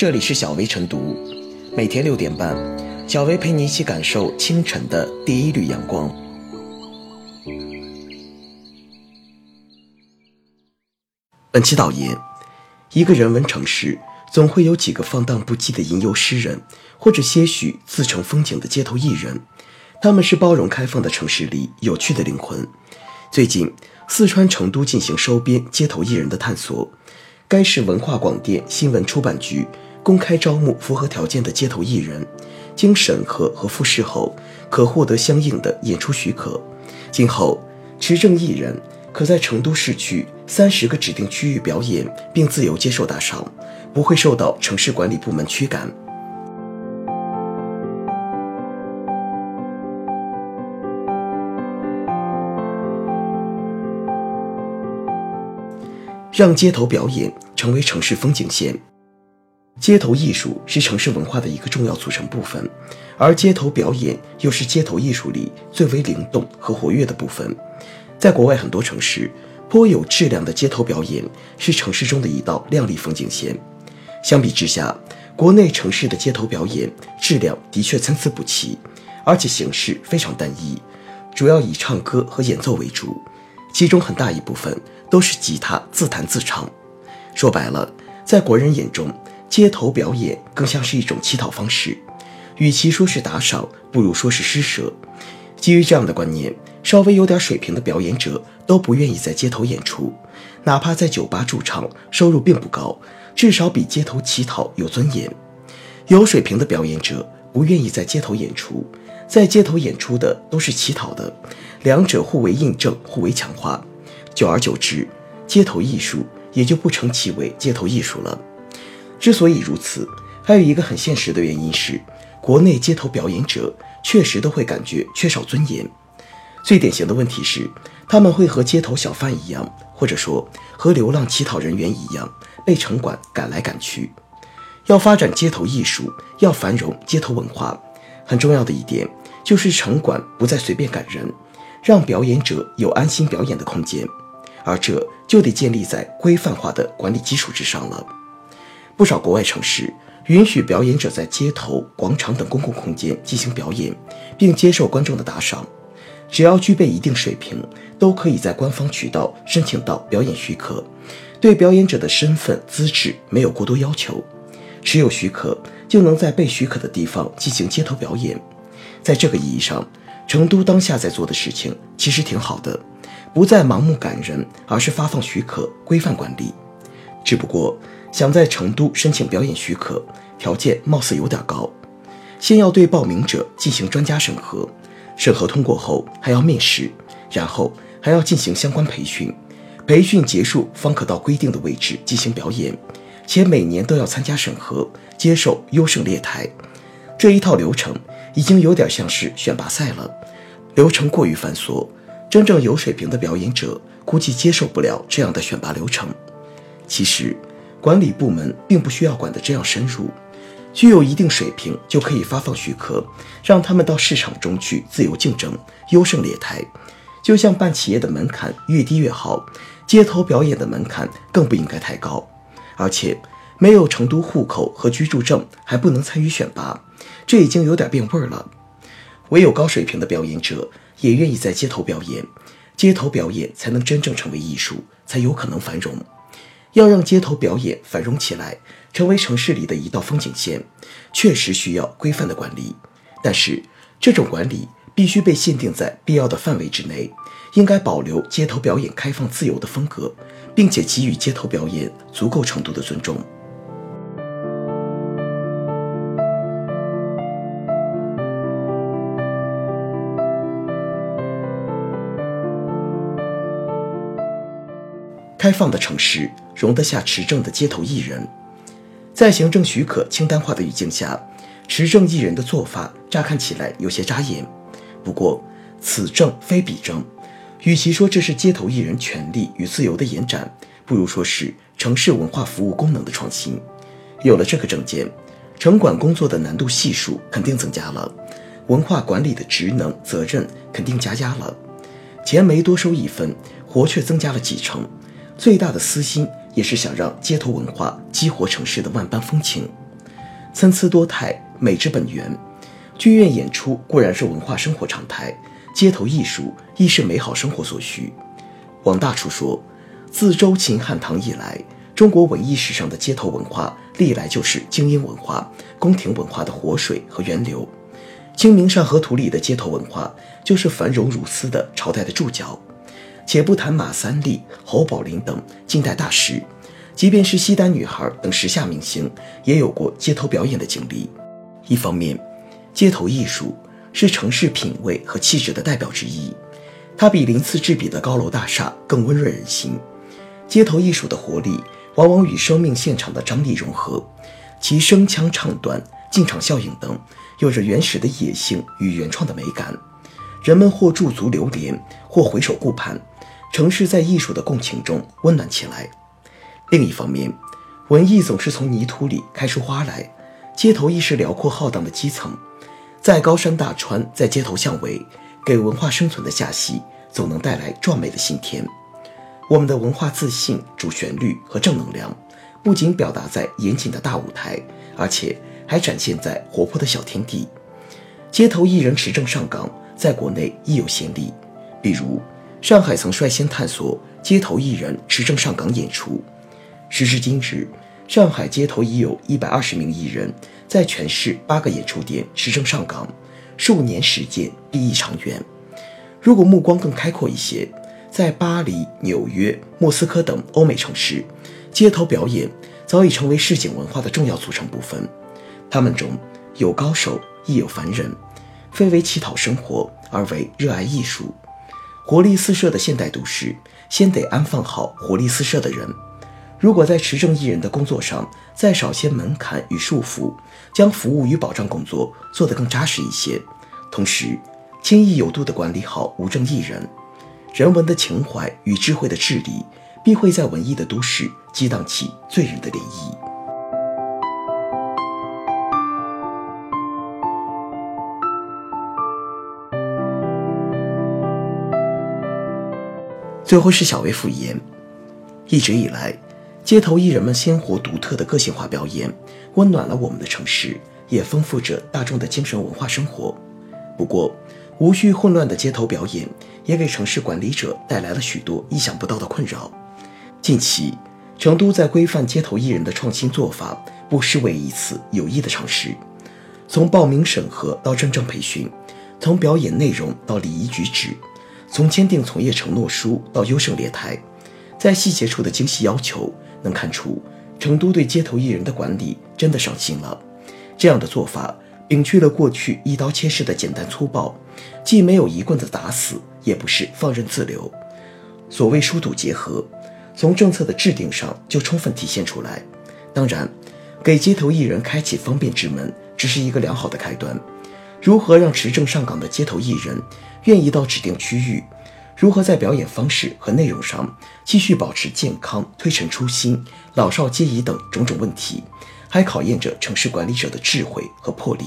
这里是小薇晨读，每天六点半，小薇陪你一起感受清晨的第一缕阳光。本期导言：一个人文城市，总会有几个放荡不羁的吟游诗人，或者些许自成风景的街头艺人。他们是包容开放的城市里有趣的灵魂。最近，四川成都进行收编街头艺人的探索，该市文化广电新闻出版局。公开招募符合条件的街头艺人，经审核和复试后，可获得相应的演出许可。今后，持证艺人可在成都市区三十个指定区域表演，并自由接受打赏，不会受到城市管理部门驱赶。让街头表演成为城市风景线。街头艺术是城市文化的一个重要组成部分，而街头表演又是街头艺术里最为灵动和活跃的部分。在国外很多城市，颇有质量的街头表演是城市中的一道亮丽风景线。相比之下，国内城市的街头表演质量的确参差不齐，而且形式非常单一，主要以唱歌和演奏为主，其中很大一部分都是吉他自弹自唱。说白了，在国人眼中，街头表演更像是一种乞讨方式，与其说是打赏，不如说是施舍。基于这样的观念，稍微有点水平的表演者都不愿意在街头演出，哪怕在酒吧驻唱，收入并不高，至少比街头乞讨有尊严。有水平的表演者不愿意在街头演出，在街头演出的都是乞讨的，两者互为印证，互为强化，久而久之，街头艺术也就不成其为街头艺术了。之所以如此，还有一个很现实的原因是，国内街头表演者确实都会感觉缺少尊严。最典型的问题是，他们会和街头小贩一样，或者说和流浪乞讨人员一样，被城管赶来赶去。要发展街头艺术，要繁荣街头文化，很重要的一点就是城管不再随便赶人，让表演者有安心表演的空间，而这就得建立在规范化的管理基础之上了。不少国外城市允许表演者在街头、广场等公共空间进行表演，并接受观众的打赏。只要具备一定水平，都可以在官方渠道申请到表演许可。对表演者的身份资质没有过多要求，持有许可就能在被许可的地方进行街头表演。在这个意义上，成都当下在做的事情其实挺好的，不再盲目赶人，而是发放许可、规范管理。只不过。想在成都申请表演许可，条件貌似有点高。先要对报名者进行专家审核，审核通过后还要面试，然后还要进行相关培训。培训结束方可到规定的位置进行表演，且每年都要参加审核，接受优胜劣汰。这一套流程已经有点像是选拔赛了，流程过于繁琐，真正有水平的表演者估计接受不了这样的选拔流程。其实。管理部门并不需要管得这样深入，具有一定水平就可以发放许可，让他们到市场中去自由竞争，优胜劣汰。就像办企业的门槛越低越好，街头表演的门槛更不应该太高。而且没有成都户口和居住证还不能参与选拔，这已经有点变味儿了。唯有高水平的表演者也愿意在街头表演，街头表演才能真正成为艺术，才有可能繁荣。要让街头表演繁荣起来，成为城市里的一道风景线，确实需要规范的管理。但是，这种管理必须被限定在必要的范围之内，应该保留街头表演开放自由的风格，并且给予街头表演足够程度的尊重。开放的城市容得下持证的街头艺人，在行政许可清单化的语境下，持证艺人的做法乍看起来有些扎眼。不过，此证非彼证，与其说这是街头艺人权利与自由的延展，不如说是城市文化服务功能的创新。有了这个证件，城管工作的难度系数肯定增加了，文化管理的职能责任肯定加压了，钱没多收一分，活却增加了几成。最大的私心也是想让街头文化激活城市的万般风情。参差多态，美之本源。剧院演出固然是文化生活常态，街头艺术亦是美好生活所需。王大厨说，自周秦汉唐以来，中国文艺史上的街头文化历来就是精英文化、宫廷文化的活水和源流。《清明上河图》里的街头文化就是繁荣如斯的朝代的注脚。且不谈马三立、侯宝林等近代大师，即便是西单女孩等时下明星，也有过街头表演的经历。一方面，街头艺术是城市品味和气质的代表之一，它比鳞次栉比的高楼大厦更温润人心。街头艺术的活力往往与生命现场的张力融合，其声腔唱段、进场效应等。有着原始的野性与原创的美感，人们或驻足流连，或回首顾盼，城市在艺术的共情中温暖起来。另一方面，文艺总是从泥土里开出花来，街头亦是辽阔浩荡的基层，在高山大川，在街头巷尾，给文化生存的夏隙，总能带来壮美的新天。我们的文化自信、主旋律和正能量，不仅表达在严谨的大舞台，而且。还展现在活泼的小天地，街头艺人持证上岗，在国内亦有先例。比如，上海曾率先探索街头艺人持证上岗演出。时至今日，上海街头已有一百二十名艺人，在全市八个演出点持证上岗，数年时间必益长远。如果目光更开阔一些，在巴黎、纽约、莫斯科等欧美城市，街头表演早已成为市井文化的重要组成部分。他们中有高手，亦有凡人，非为乞讨生活，而为热爱艺术。活力四射的现代都市，先得安放好活力四射的人。如果在持证艺人的工作上再少些门槛与束缚，将服务与保障工作做得更扎实一些，同时轻易有度地管理好无证艺人，人文的情怀与智慧的治理，必会在文艺的都市激荡起醉人的涟漪。最后是小薇复言，一直以来，街头艺人们鲜活独特的个性化表演，温暖了我们的城市，也丰富着大众的精神文化生活。不过，无序混乱的街头表演，也给城市管理者带来了许多意想不到的困扰。近期，成都在规范街头艺人的创新做法，不失为一次有益的尝试。从报名审核到认证培训，从表演内容到礼仪举止。从签订从业承诺书到优胜劣汰，在细节处的精细要求，能看出成都对街头艺人的管理真的上心了。这样的做法摒去了过去一刀切式的简单粗暴，既没有一棍子打死，也不是放任自流。所谓疏堵结合，从政策的制定上就充分体现出来。当然，给街头艺人开启方便之门，只是一个良好的开端。如何让持证上岗的街头艺人愿意到指定区域？如何在表演方式和内容上继续保持健康、推陈出新、老少皆宜等种种问题，还考验着城市管理者的智慧和魄力。